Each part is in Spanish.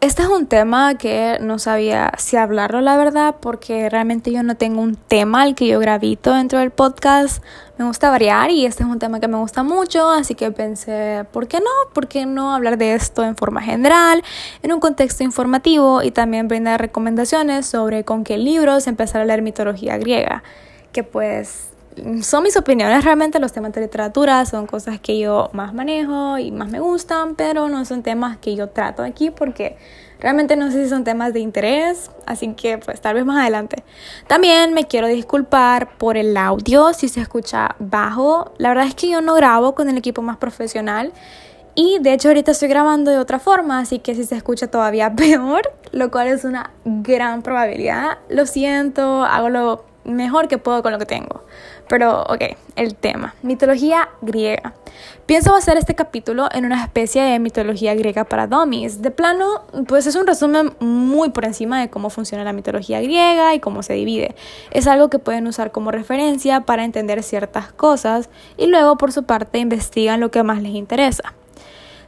Este es un tema que no sabía si hablarlo, la verdad, porque realmente yo no tengo un tema al que yo gravito dentro del podcast. Me gusta variar y este es un tema que me gusta mucho, así que pensé, ¿por qué no? ¿Por qué no hablar de esto en forma general, en un contexto informativo y también brindar recomendaciones sobre con qué libros empezar a leer mitología griega? Que pues son mis opiniones realmente, los temas de literatura son cosas que yo más manejo y más me gustan, pero no son temas que yo trato aquí porque realmente no sé si son temas de interés, así que pues tal vez más adelante. También me quiero disculpar por el audio si se escucha bajo, la verdad es que yo no grabo con el equipo más profesional. Y de hecho ahorita estoy grabando de otra forma, así que si se escucha todavía peor, lo cual es una gran probabilidad. Lo siento, hago lo mejor que puedo con lo que tengo. Pero, ok, el tema. Mitología griega. Pienso hacer este capítulo en una especie de mitología griega para dummies. De plano, pues es un resumen muy por encima de cómo funciona la mitología griega y cómo se divide. Es algo que pueden usar como referencia para entender ciertas cosas y luego por su parte investigan lo que más les interesa.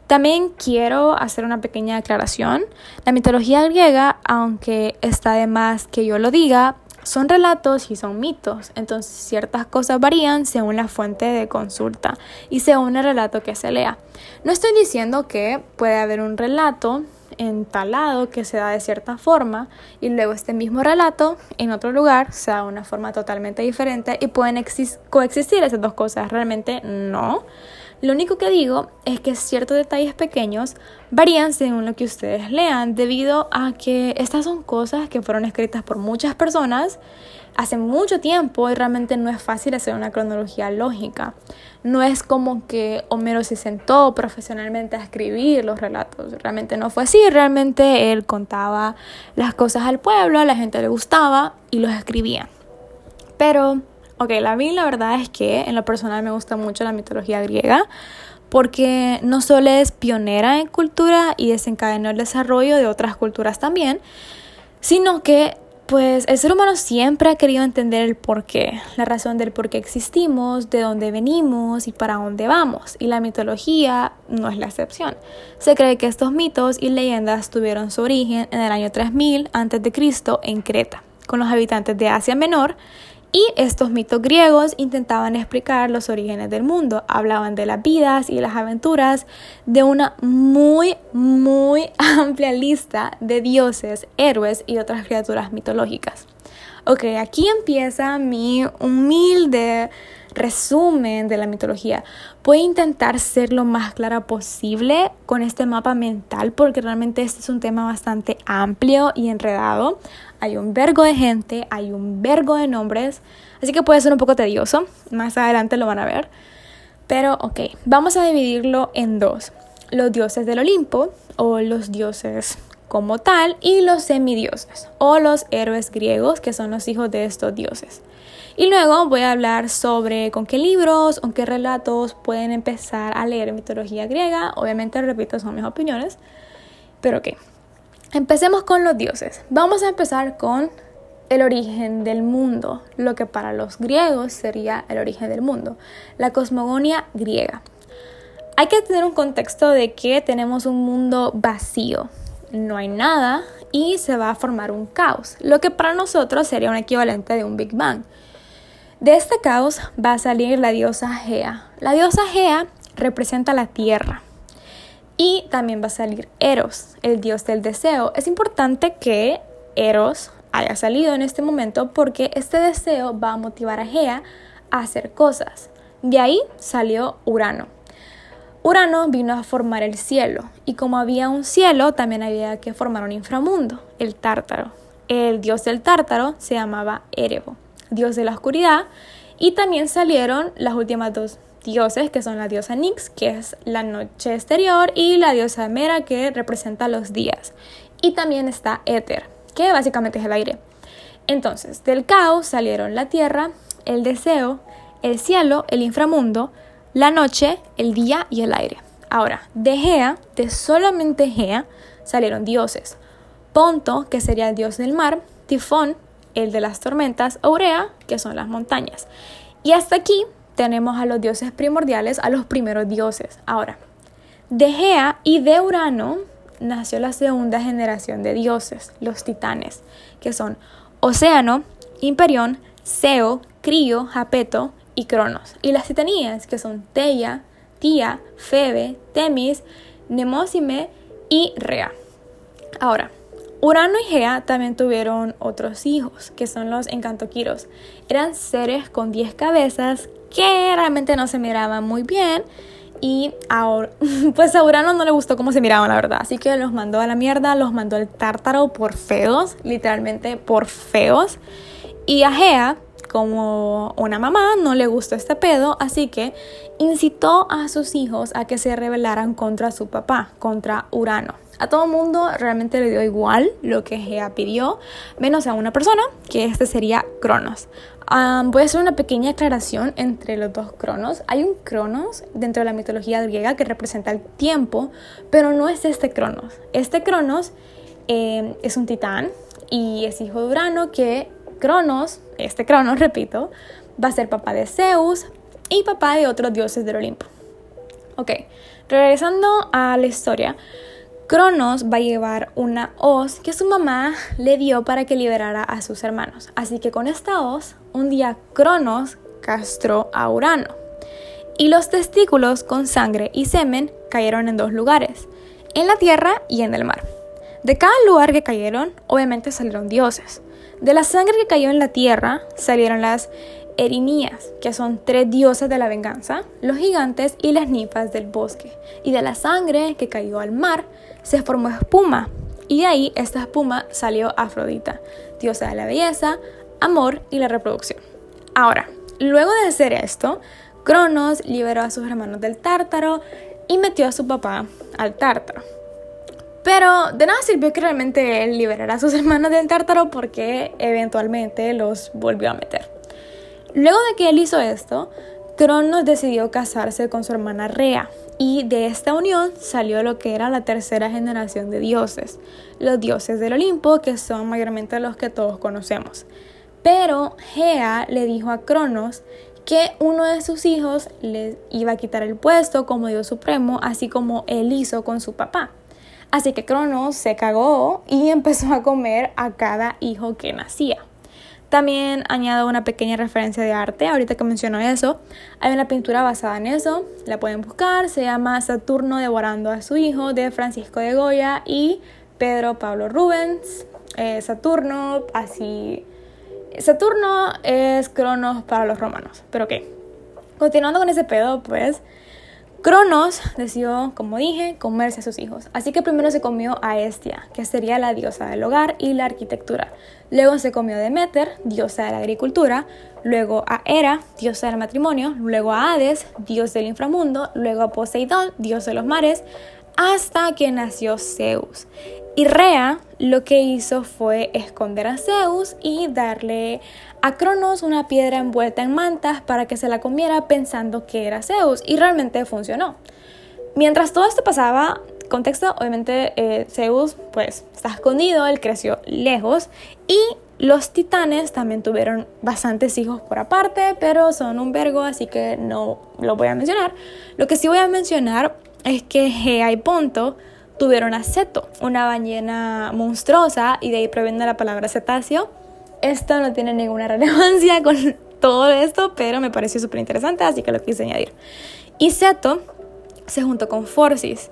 También quiero hacer una pequeña aclaración. La mitología griega, aunque está de más que yo lo diga, son relatos y son mitos, entonces ciertas cosas varían según la fuente de consulta y según el relato que se lea. No estoy diciendo que puede haber un relato entalado que se da de cierta forma y luego este mismo relato en otro lugar se da de una forma totalmente diferente y pueden coexistir esas dos cosas. Realmente no. Lo único que digo es que ciertos detalles pequeños varían según lo que ustedes lean, debido a que estas son cosas que fueron escritas por muchas personas hace mucho tiempo y realmente no es fácil hacer una cronología lógica. No es como que Homero se sentó profesionalmente a escribir los relatos, realmente no fue así, realmente él contaba las cosas al pueblo, a la gente le gustaba y los escribía. Pero Ok, la mí la verdad es que en lo personal me gusta mucho la mitología griega porque no solo es pionera en cultura y desencadenó el desarrollo de otras culturas también, sino que pues el ser humano siempre ha querido entender el por qué, la razón del por qué existimos, de dónde venimos y para dónde vamos. Y la mitología no es la excepción. Se cree que estos mitos y leyendas tuvieron su origen en el año 3000 a.C. en Creta, con los habitantes de Asia Menor y estos mitos griegos intentaban explicar los orígenes del mundo, hablaban de las vidas y las aventuras de una muy, muy amplia lista de dioses, héroes y otras criaturas mitológicas. Ok, aquí empieza mi humilde resumen de la mitología. Voy a intentar ser lo más clara posible con este mapa mental porque realmente este es un tema bastante amplio y enredado hay un vergo de gente, hay un vergo de nombres, así que puede ser un poco tedioso, más adelante lo van a ver. Pero ok, vamos a dividirlo en dos, los dioses del Olimpo o los dioses como tal y los semidioses o los héroes griegos que son los hijos de estos dioses. Y luego voy a hablar sobre con qué libros o qué relatos pueden empezar a leer mitología griega. Obviamente, repito, son mis opiniones. Pero ok, Empecemos con los dioses. Vamos a empezar con el origen del mundo, lo que para los griegos sería el origen del mundo, la cosmogonia griega. Hay que tener un contexto de que tenemos un mundo vacío, no hay nada y se va a formar un caos, lo que para nosotros sería un equivalente de un Big Bang. De este caos va a salir la diosa Gea. La diosa Gea representa la tierra, y también va a salir Eros, el dios del deseo. Es importante que Eros haya salido en este momento porque este deseo va a motivar a Gea a hacer cosas. De ahí salió Urano. Urano vino a formar el cielo y como había un cielo también había que formar un inframundo, el tártaro. El dios del tártaro se llamaba Erebo, dios de la oscuridad y también salieron las últimas dos dioses, que son la diosa Nix, que es la noche exterior, y la diosa Mera, que representa los días. Y también está Éter, que básicamente es el aire. Entonces, del caos salieron la tierra, el deseo, el cielo, el inframundo, la noche, el día y el aire. Ahora, de Gea, de solamente Gea, salieron dioses. Ponto, que sería el dios del mar, Tifón, el de las tormentas, Aurea, que son las montañas. Y hasta aquí tenemos a los dioses primordiales, a los primeros dioses. Ahora, de Gea y de Urano nació la segunda generación de dioses, los titanes, que son Océano, Imperión, Seo, Crío, Japeto y Cronos. Y las titanías, que son Teia, Tía, Febe, Temis, Nemosime y Rea. Ahora, Urano y Gea también tuvieron otros hijos, que son los encantoquiros. Eran seres con 10 cabezas que realmente no se miraban muy bien. Y ahora, pues a Urano no le gustó cómo se miraban, la verdad. Así que los mandó a la mierda, los mandó al tártaro por feos, literalmente por feos. Y a Gea, como una mamá, no le gustó este pedo, así que incitó a sus hijos a que se rebelaran contra su papá, contra Urano. A todo mundo realmente le dio igual lo que Gea pidió, menos a una persona, que este sería Cronos. Voy a hacer una pequeña aclaración entre los dos Cronos. Hay un Cronos dentro de la mitología griega que representa el tiempo, pero no es este Cronos. Este Cronos eh, es un titán y es hijo de Urano que Cronos, este Cronos, repito, va a ser papá de Zeus y papá de otros dioses del Olimpo. Ok, regresando a la historia. Cronos va a llevar una hoz que su mamá le dio para que liberara a sus hermanos. Así que con esta hoz, un día Cronos castró a Urano. Y los testículos con sangre y semen cayeron en dos lugares, en la tierra y en el mar. De cada lugar que cayeron, obviamente salieron dioses. De la sangre que cayó en la tierra salieron las Erinías, que son tres dioses de la venganza, los gigantes y las ninfas del bosque. Y de la sangre que cayó al mar se formó espuma. Y de ahí esta espuma salió Afrodita, diosa de la belleza, amor y la reproducción. Ahora, luego de hacer esto, Cronos liberó a sus hermanos del tártaro y metió a su papá al tártaro. Pero de nada sirvió que realmente él liberara a sus hermanos del tártaro porque eventualmente los volvió a meter. Luego de que él hizo esto, Cronos decidió casarse con su hermana Rea y de esta unión salió lo que era la tercera generación de dioses, los dioses del Olimpo, que son mayormente los que todos conocemos. Pero Gea le dijo a Cronos que uno de sus hijos le iba a quitar el puesto como dios supremo, así como él hizo con su papá. Así que Cronos se cagó y empezó a comer a cada hijo que nacía. También añado una pequeña referencia de arte, ahorita que menciono eso. Hay una pintura basada en eso, la pueden buscar, se llama Saturno devorando a su hijo de Francisco de Goya y Pedro Pablo Rubens. Eh, Saturno, así... Saturno es Cronos para los romanos, pero ok. Continuando con ese pedo, pues Cronos decidió, como dije, comerse a sus hijos. Así que primero se comió a Estia, que sería la diosa del hogar y la arquitectura. Luego se comió a Demeter, diosa de la agricultura. Luego a Hera, diosa del matrimonio. Luego a Hades, dios del inframundo. Luego a Poseidón, dios de los mares. Hasta que nació Zeus. Y Rea lo que hizo fue esconder a Zeus y darle a Cronos una piedra envuelta en mantas para que se la comiera pensando que era Zeus y realmente funcionó. Mientras todo esto pasaba, contexto, obviamente eh, Zeus pues está escondido, él creció lejos y los titanes también tuvieron bastantes hijos por aparte, pero son un vergo, así que no lo voy a mencionar. Lo que sí voy a mencionar es que Gea y Ponto tuvieron a Ceto, una ballena monstruosa, y de ahí proviene la palabra cetáceo. Esto no tiene ninguna relevancia con todo esto, pero me pareció súper interesante, así que lo quise añadir. Y Ceto se juntó con Forcis,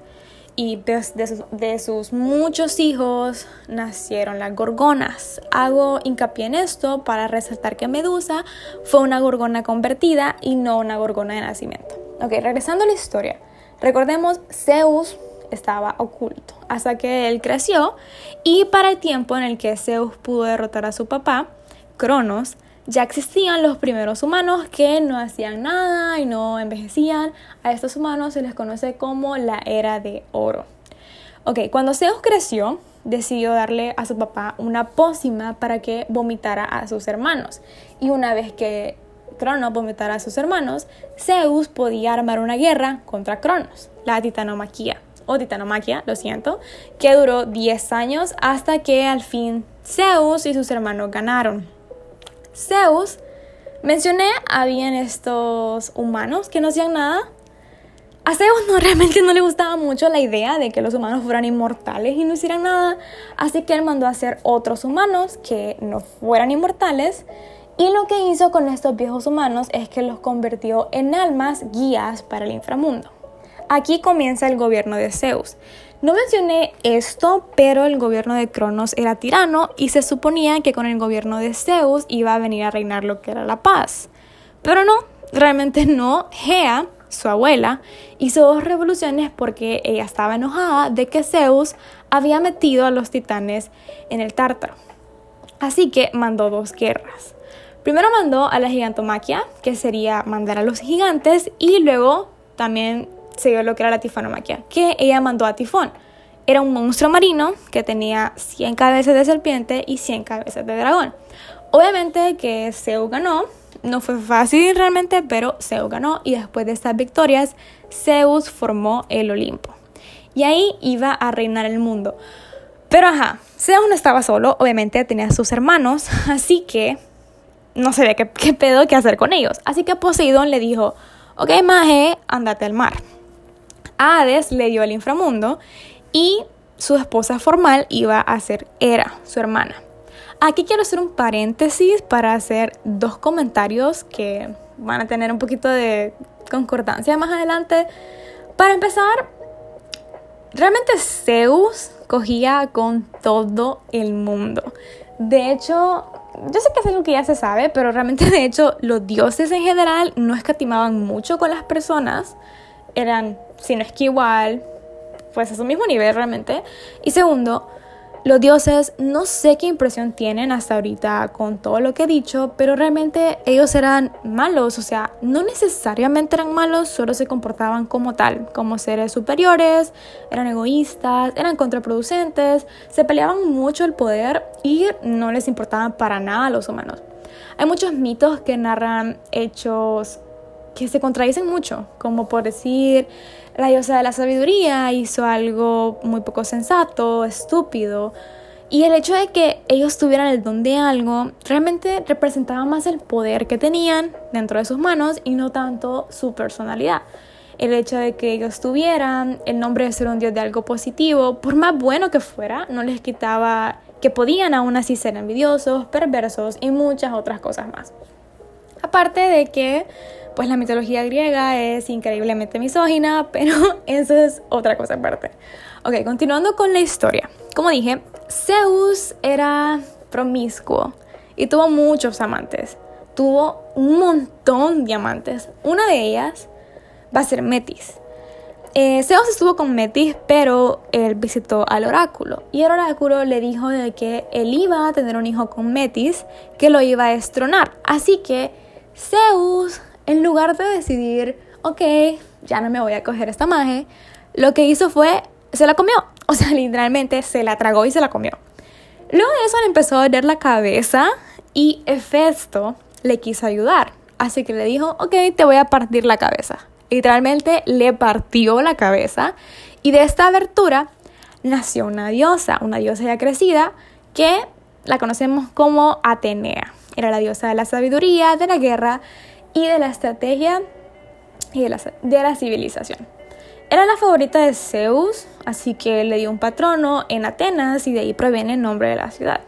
y de, sus, de, sus, muchos hijos nacieron las gorgonas. Hago hincapié en esto para resaltar que Medusa fue una gorgona convertida y no una gorgona de nacimiento. Ok, regresando a la historia. Recordemos, Zeus estaba oculto hasta que él creció y para el tiempo en el que Zeus pudo derrotar a su papá, Cronos, ya existían los primeros humanos que no hacían nada y no envejecían. A estos humanos se les conoce como la era de oro. Ok, cuando Zeus creció, decidió darle a su papá una pócima para que vomitara a sus hermanos. Y una vez que Cronos vomitara a sus hermanos, Zeus podía armar una guerra contra Cronos, la titanomaquia o titanomaquia, lo siento, que duró 10 años hasta que al fin Zeus y sus hermanos ganaron. Zeus, mencioné, habían estos humanos que no hacían nada. A Zeus no, realmente no le gustaba mucho la idea de que los humanos fueran inmortales y no hicieran nada, así que él mandó a hacer otros humanos que no fueran inmortales y lo que hizo con estos viejos humanos es que los convirtió en almas guías para el inframundo. Aquí comienza el gobierno de Zeus. No mencioné esto, pero el gobierno de Cronos era tirano y se suponía que con el gobierno de Zeus iba a venir a reinar lo que era la paz. Pero no, realmente no. Gea, su abuela, hizo dos revoluciones porque ella estaba enojada de que Zeus había metido a los titanes en el Tártaro. Así que mandó dos guerras. Primero mandó a la gigantomaquia, que sería mandar a los gigantes, y luego también se dio lo que era la tifanomaquia, que ella mandó a Tifón. Era un monstruo marino que tenía 100 cabezas de serpiente y 100 cabezas de dragón. Obviamente que Zeus ganó, no fue fácil realmente, pero Zeus ganó y después de estas victorias, Zeus formó el Olimpo. Y ahí iba a reinar el mundo. Pero ajá, Zeus no estaba solo, obviamente tenía sus hermanos, así que no sabía qué, qué pedo qué hacer con ellos. Así que Poseidón le dijo, ok, Maje, andate al mar. Hades le dio el inframundo y su esposa formal iba a ser Hera, su hermana. Aquí quiero hacer un paréntesis para hacer dos comentarios que van a tener un poquito de concordancia más adelante. Para empezar, realmente Zeus cogía con todo el mundo. De hecho, yo sé que es algo que ya se sabe, pero realmente de hecho los dioses en general no escatimaban mucho con las personas. Eran, si no es que igual, pues a su mismo nivel realmente. Y segundo, los dioses no sé qué impresión tienen hasta ahorita con todo lo que he dicho, pero realmente ellos eran malos, o sea, no necesariamente eran malos, solo se comportaban como tal, como seres superiores, eran egoístas, eran contraproducentes, se peleaban mucho el poder y no les importaban para nada a los humanos. Hay muchos mitos que narran hechos que se contradicen mucho, como por decir, la diosa de la sabiduría hizo algo muy poco sensato, estúpido. Y el hecho de que ellos tuvieran el don de algo realmente representaba más el poder que tenían dentro de sus manos y no tanto su personalidad. El hecho de que ellos tuvieran el nombre de ser un dios de algo positivo, por más bueno que fuera, no les quitaba que podían aún así ser envidiosos, perversos y muchas otras cosas más. Aparte de que pues la mitología griega es increíblemente misógina, pero eso es otra cosa aparte. Ok, continuando con la historia. Como dije, Zeus era promiscuo y tuvo muchos amantes. Tuvo un montón de amantes. Una de ellas va a ser Metis. Eh, Zeus estuvo con Metis, pero él visitó al oráculo. Y el oráculo le dijo de que él iba a tener un hijo con Metis que lo iba a destronar. Así que Zeus en lugar de decidir, ok, ya no me voy a coger esta maje, lo que hizo fue, se la comió. O sea, literalmente se la tragó y se la comió. Luego de eso le empezó a doler la cabeza y Hefesto le quiso ayudar. Así que le dijo, ok, te voy a partir la cabeza. Literalmente le partió la cabeza y de esta abertura nació una diosa, una diosa ya crecida que la conocemos como Atenea. Era la diosa de la sabiduría, de la guerra y de la estrategia y de la, de la civilización. Era la favorita de Zeus, así que le dio un patrono en Atenas y de ahí proviene el nombre de la ciudad.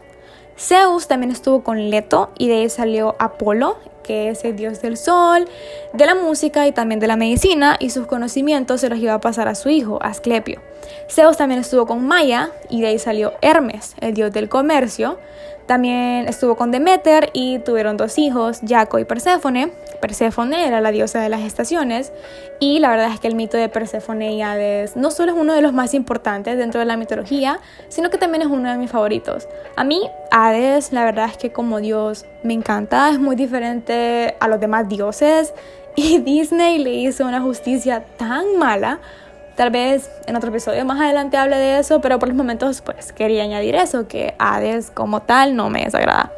Zeus también estuvo con Leto y de ahí salió Apolo, que es el dios del sol, de la música y también de la medicina, y sus conocimientos se los iba a pasar a su hijo, Asclepio. Zeus también estuvo con Maya y de ahí salió Hermes, el dios del comercio. También estuvo con Demeter y tuvieron dos hijos, Jaco y Perséfone. Perséfone era la diosa de las estaciones y la verdad es que el mito de Perséfone y Hades no solo es uno de los más importantes dentro de la mitología, sino que también es uno de mis favoritos. A mí Hades la verdad es que como dios me encanta, es muy diferente a los demás dioses y Disney le hizo una justicia tan mala Tal vez en otro episodio más adelante hable de eso, pero por los momentos pues quería añadir eso, que Hades como tal no me desagrada.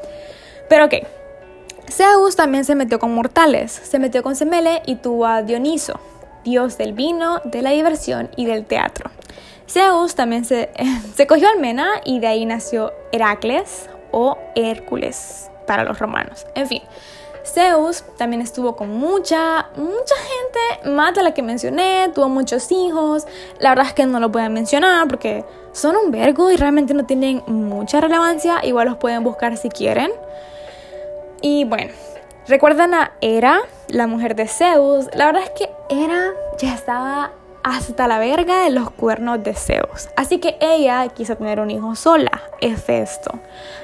Pero ok, Zeus también se metió con mortales, se metió con Semele y tuvo a Dioniso, dios del vino, de la diversión y del teatro. Zeus también se, se cogió al Mena y de ahí nació Heracles o Hércules para los romanos. En fin, Zeus también estuvo con mucha, mucha gente, más de la que mencioné, tuvo muchos hijos. La verdad es que no lo a mencionar porque son un vergo y realmente no tienen mucha relevancia. Igual los pueden buscar si quieren. Y bueno, ¿recuerdan a Hera, la mujer de Zeus? La verdad es que Hera ya estaba hasta la verga de los cuernos de Zeus. Así que ella quiso tener un hijo sola, Hefesto.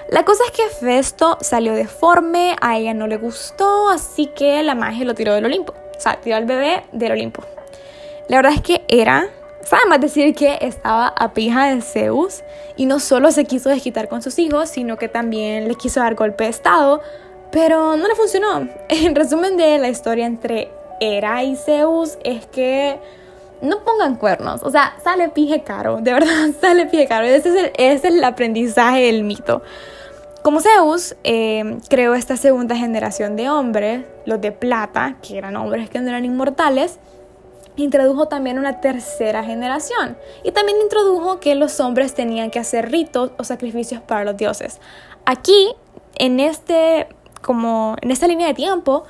La cosa es que Hefesto salió deforme, a ella no le gustó, así que la magia lo tiró del Olimpo. O sea, tiró al bebé del Olimpo. La verdad es que era, sabe más decir que estaba a pija de Zeus y no solo se quiso desquitar con sus hijos, sino que también le quiso dar golpe de estado, pero no le funcionó. En resumen de la historia entre Hera y Zeus es que no pongan cuernos. O sea, sale pije caro, de verdad, sale pije caro. Ese es el, ese es el aprendizaje del mito. Como Zeus eh, creó esta segunda generación de hombres, los de plata, que eran hombres que no eran inmortales, introdujo también una tercera generación y también introdujo que los hombres tenían que hacer ritos o sacrificios para los dioses. Aquí, en este, como en esta línea de tiempo,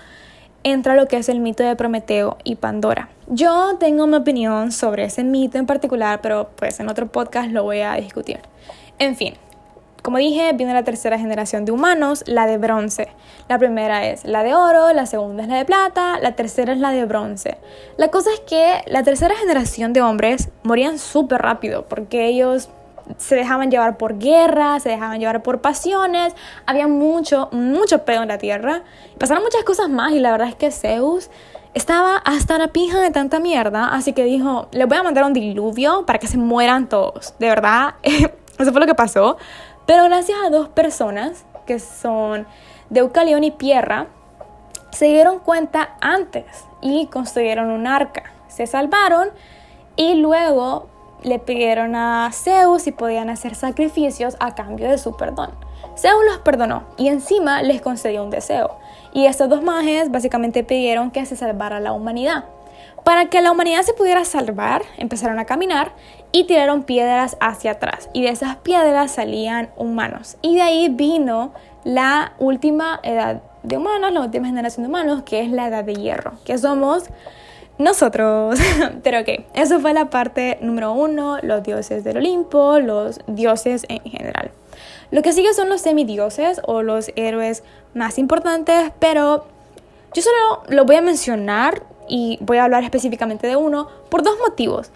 entra lo que es el mito de Prometeo y Pandora. Yo tengo mi opinión sobre ese mito en particular, pero pues en otro podcast lo voy a discutir. En fin, como dije, viene la tercera generación de humanos, la de bronce. La primera es la de oro, la segunda es la de plata, la tercera es la de bronce. La cosa es que la tercera generación de hombres morían súper rápido porque ellos se dejaban llevar por guerra, se dejaban llevar por pasiones, había mucho, mucho pedo en la tierra, pasaron muchas cosas más y la verdad es que Zeus estaba hasta la pija de tanta mierda, así que dijo, le voy a mandar un diluvio para que se mueran todos, de verdad, eso fue lo que pasó, pero gracias a dos personas que son Deucalión y Pierra, se dieron cuenta antes y construyeron un arca, se salvaron y luego le pidieron a Zeus si podían hacer sacrificios a cambio de su perdón. Zeus los perdonó y encima les concedió un deseo. Y estos dos mages básicamente pidieron que se salvara la humanidad. Para que la humanidad se pudiera salvar, empezaron a caminar y tiraron piedras hacia atrás. Y de esas piedras salían humanos. Y de ahí vino la última edad de humanos, la última generación de humanos, que es la edad de hierro, que somos nosotros. Pero ok, eso fue la parte número uno, los dioses del Olimpo, los dioses en general. Lo que sigue son los semidioses o los héroes más importantes, pero yo solo lo voy a mencionar y voy a hablar específicamente de uno por dos motivos.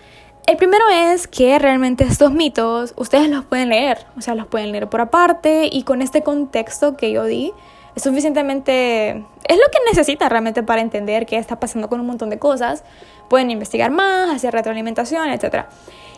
El primero es que realmente estos mitos ustedes los pueden leer, o sea, los pueden leer por aparte y con este contexto que yo di, es suficientemente, es lo que necesita realmente para entender qué está pasando con un montón de cosas. Pueden investigar más, hacer retroalimentación, etc.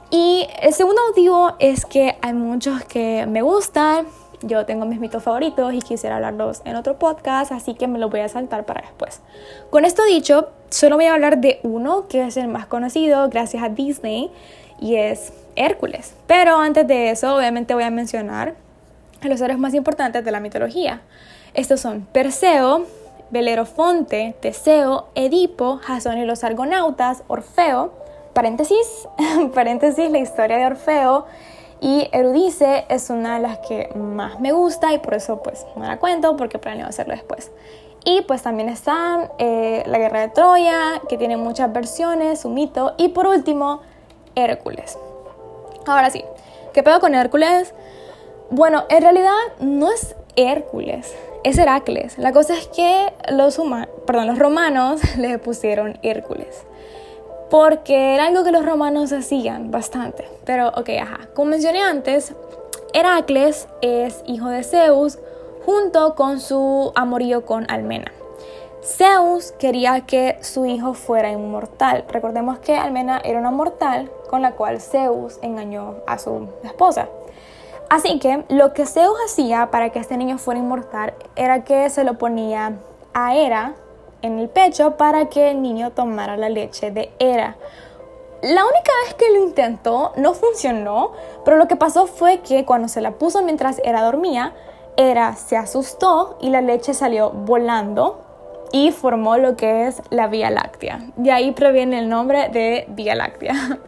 Y el segundo motivo es que hay muchos que me gustan, yo tengo mis mitos favoritos y quisiera hablarlos en otro podcast, así que me los voy a saltar para después. Con esto dicho, solo voy a hablar de uno que es el más conocido gracias a Disney y es Hércules. Pero antes de eso, obviamente voy a mencionar a los héroes más importantes de la mitología. Estos son Perseo, Belerofonte, Teseo, Edipo, Jasón y los argonautas, Orfeo, paréntesis, paréntesis, la historia de Orfeo y Erudice es una de las que más me gusta y por eso pues no la cuento porque planeo hacerlo después. Y pues también están eh, la guerra de Troya, que tiene muchas versiones, su mito. Y por último, Hércules. Ahora sí, ¿qué pedo con Hércules? Bueno, en realidad no es Hércules, es Heracles. La cosa es que los, perdón, los romanos le pusieron Hércules. Porque era algo que los romanos hacían bastante. Pero, ok, ajá. Como mencioné antes, Heracles es hijo de Zeus junto con su amorío con Almena. Zeus quería que su hijo fuera inmortal. Recordemos que Almena era una mortal con la cual Zeus engañó a su esposa. Así que lo que Zeus hacía para que este niño fuera inmortal era que se lo ponía a Hera en el pecho para que el niño tomara la leche de Hera. La única vez que lo intentó no funcionó, pero lo que pasó fue que cuando se la puso mientras Hera dormía, Hera se asustó y la leche salió volando y formó lo que es la Vía Láctea. De ahí proviene el nombre de Vía Láctea.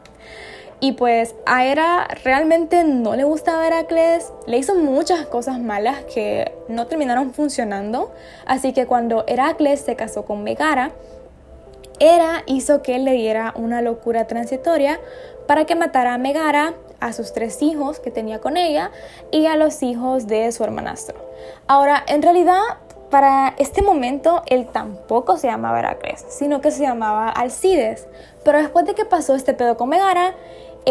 Y pues a Hera realmente no le gustaba Heracles, le hizo muchas cosas malas que no terminaron funcionando. Así que cuando Heracles se casó con Megara, Hera hizo que él le diera una locura transitoria para que matara a Megara, a sus tres hijos que tenía con ella y a los hijos de su hermanastro. Ahora, en realidad, para este momento él tampoco se llamaba Heracles, sino que se llamaba Alcides. Pero después de que pasó este pedo con Megara,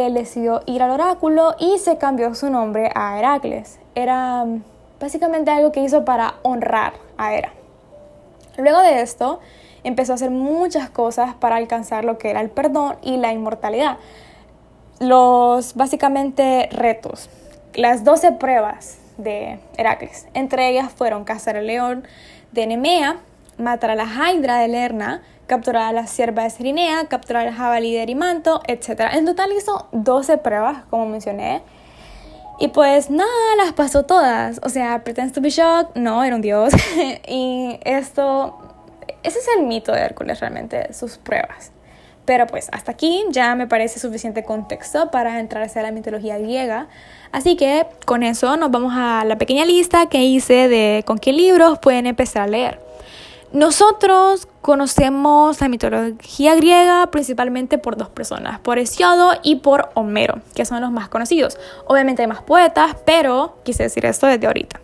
él decidió ir al oráculo y se cambió su nombre a Heracles. Era mm, básicamente algo que hizo para honrar a Hera. Luego de esto, empezó a hacer muchas cosas para alcanzar lo que era el perdón y la inmortalidad. Los básicamente retos, las 12 pruebas de Heracles. Entre ellas fueron cazar al león de Nemea, matar a la Hydra de Lerna, capturar a la sierva de Serinea, capturar al jabalí de Erimanto, etc. En total hizo 12 pruebas, como mencioné. Y pues nada, las pasó todas. O sea, Pretends to be shocked, no, era un dios. y esto, ese es el mito de Hércules realmente, sus pruebas. Pero pues hasta aquí ya me parece suficiente contexto para entrar hacia la mitología griega. Así que con eso nos vamos a la pequeña lista que hice de con qué libros pueden empezar a leer. Nosotros conocemos la mitología griega principalmente por dos personas, por Hesiodo y por Homero, que son los más conocidos. Obviamente hay más poetas, pero quise decir esto desde ahorita.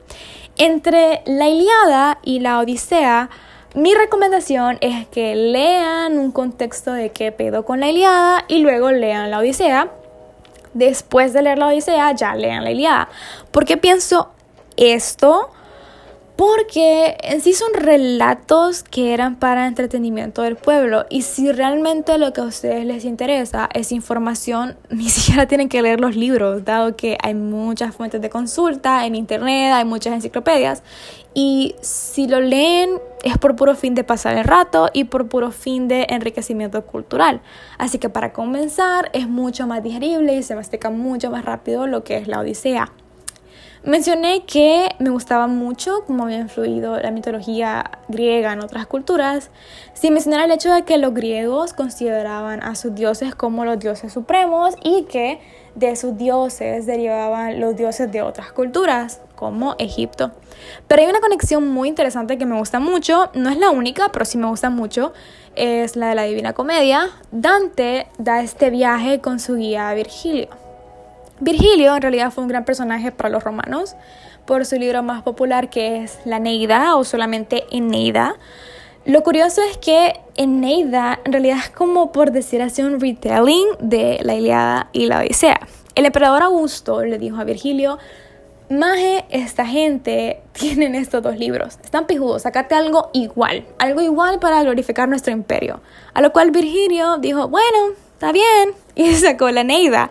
Entre la Iliada y la Odisea, mi recomendación es que lean un contexto de qué pedo con la Iliada y luego lean la Odisea. Después de leer la Odisea, ya lean la Iliada. ¿Por qué pienso esto? Porque en sí son relatos que eran para entretenimiento del pueblo y si realmente lo que a ustedes les interesa es información, ni siquiera tienen que leer los libros, dado que hay muchas fuentes de consulta en internet, hay muchas enciclopedias y si lo leen es por puro fin de pasar el rato y por puro fin de enriquecimiento cultural. Así que para comenzar es mucho más digerible y se mastica mucho más rápido lo que es la Odisea. Mencioné que me gustaba mucho cómo había influido la mitología griega en otras culturas, sin mencionar el hecho de que los griegos consideraban a sus dioses como los dioses supremos y que de sus dioses derivaban los dioses de otras culturas, como Egipto. Pero hay una conexión muy interesante que me gusta mucho, no es la única, pero sí me gusta mucho, es la de la Divina Comedia. Dante da este viaje con su guía Virgilio. Virgilio en realidad fue un gran personaje para los romanos por su libro más popular que es La Neida o solamente Eneida. Lo curioso es que Eneida en realidad es como por decir así un retelling de la Iliada y la Odisea. El emperador Augusto le dijo a Virgilio, Maje, esta gente tienen estos dos libros. Están pijudos, sacate algo igual. Algo igual para glorificar nuestro imperio. A lo cual Virgilio dijo, bueno, está bien. Y sacó la Neida.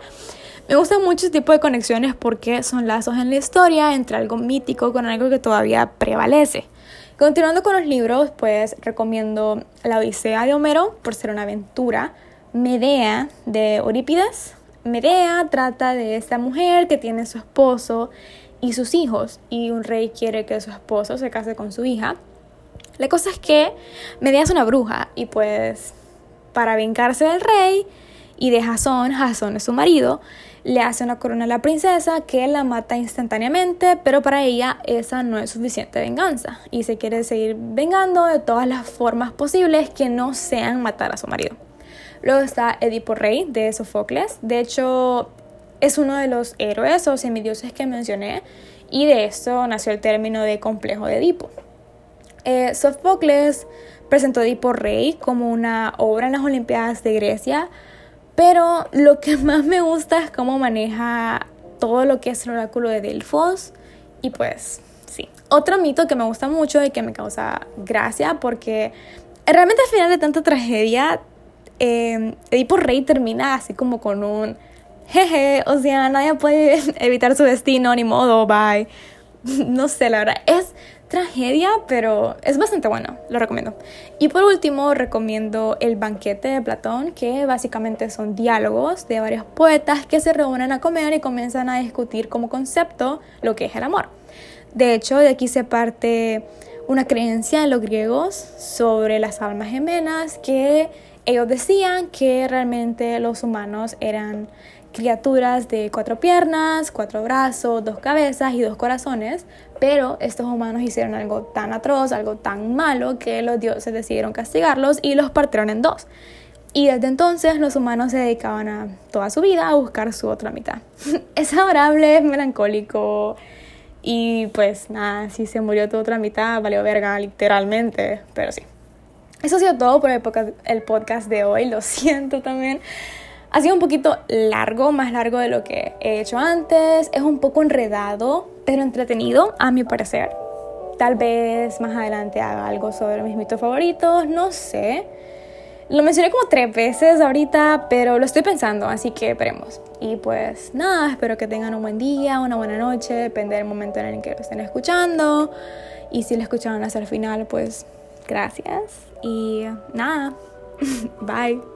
Me gustan mucho este tipo de conexiones porque son lazos en la historia entre algo mítico con algo que todavía prevalece. Continuando con los libros, pues recomiendo La Odisea de Homero por ser una aventura, Medea de Eurípides. Medea trata de esta mujer que tiene su esposo y sus hijos y un rey quiere que su esposo se case con su hija. La cosa es que Medea es una bruja y pues para vengarse del rey y de Jasón, Jasón es su marido, le hace una corona a la princesa que la mata instantáneamente, pero para ella esa no es suficiente venganza y se quiere seguir vengando de todas las formas posibles que no sean matar a su marido. Luego está Edipo Rey de Sofocles, de hecho es uno de los héroes o semidioses que mencioné y de esto nació el término de complejo de Edipo. Eh, presentó Edipo Rey como una obra en las Olimpiadas de Grecia pero lo que más me gusta es cómo maneja todo lo que es el oráculo de Delfos. Y pues, sí. Otro mito que me gusta mucho y que me causa gracia porque realmente al final de tanta tragedia, eh, Edipo Rey termina así como con un jeje, o sea, nadie puede evitar su destino, ni modo, bye. No sé, la verdad, es tragedia, pero es bastante bueno, lo recomiendo. Y por último, recomiendo El banquete de Platón, que básicamente son diálogos de varios poetas que se reúnen a comer y comienzan a discutir como concepto lo que es el amor. De hecho, de aquí se parte una creencia de los griegos sobre las almas gemelas que ellos decían que realmente los humanos eran criaturas de cuatro piernas, cuatro brazos, dos cabezas y dos corazones, pero estos humanos hicieron algo tan atroz, algo tan malo, que los dioses decidieron castigarlos y los partieron en dos. Y desde entonces los humanos se dedicaban a toda su vida a buscar su otra mitad. es adorable, es melancólico. Y pues nada, si se murió tu otra mitad, valió verga, literalmente. Pero sí. Eso ha sido todo por el podcast de hoy. Lo siento también. Ha sido un poquito largo, más largo de lo que he hecho antes. Es un poco enredado, pero entretenido, a mi parecer. Tal vez más adelante haga algo sobre mis mitos favoritos, no sé. Lo mencioné como tres veces ahorita, pero lo estoy pensando, así que veremos. Y pues nada, espero que tengan un buen día, una buena noche, depende del momento en el que lo estén escuchando. Y si lo escucharon hasta el final, pues gracias. Y nada, bye.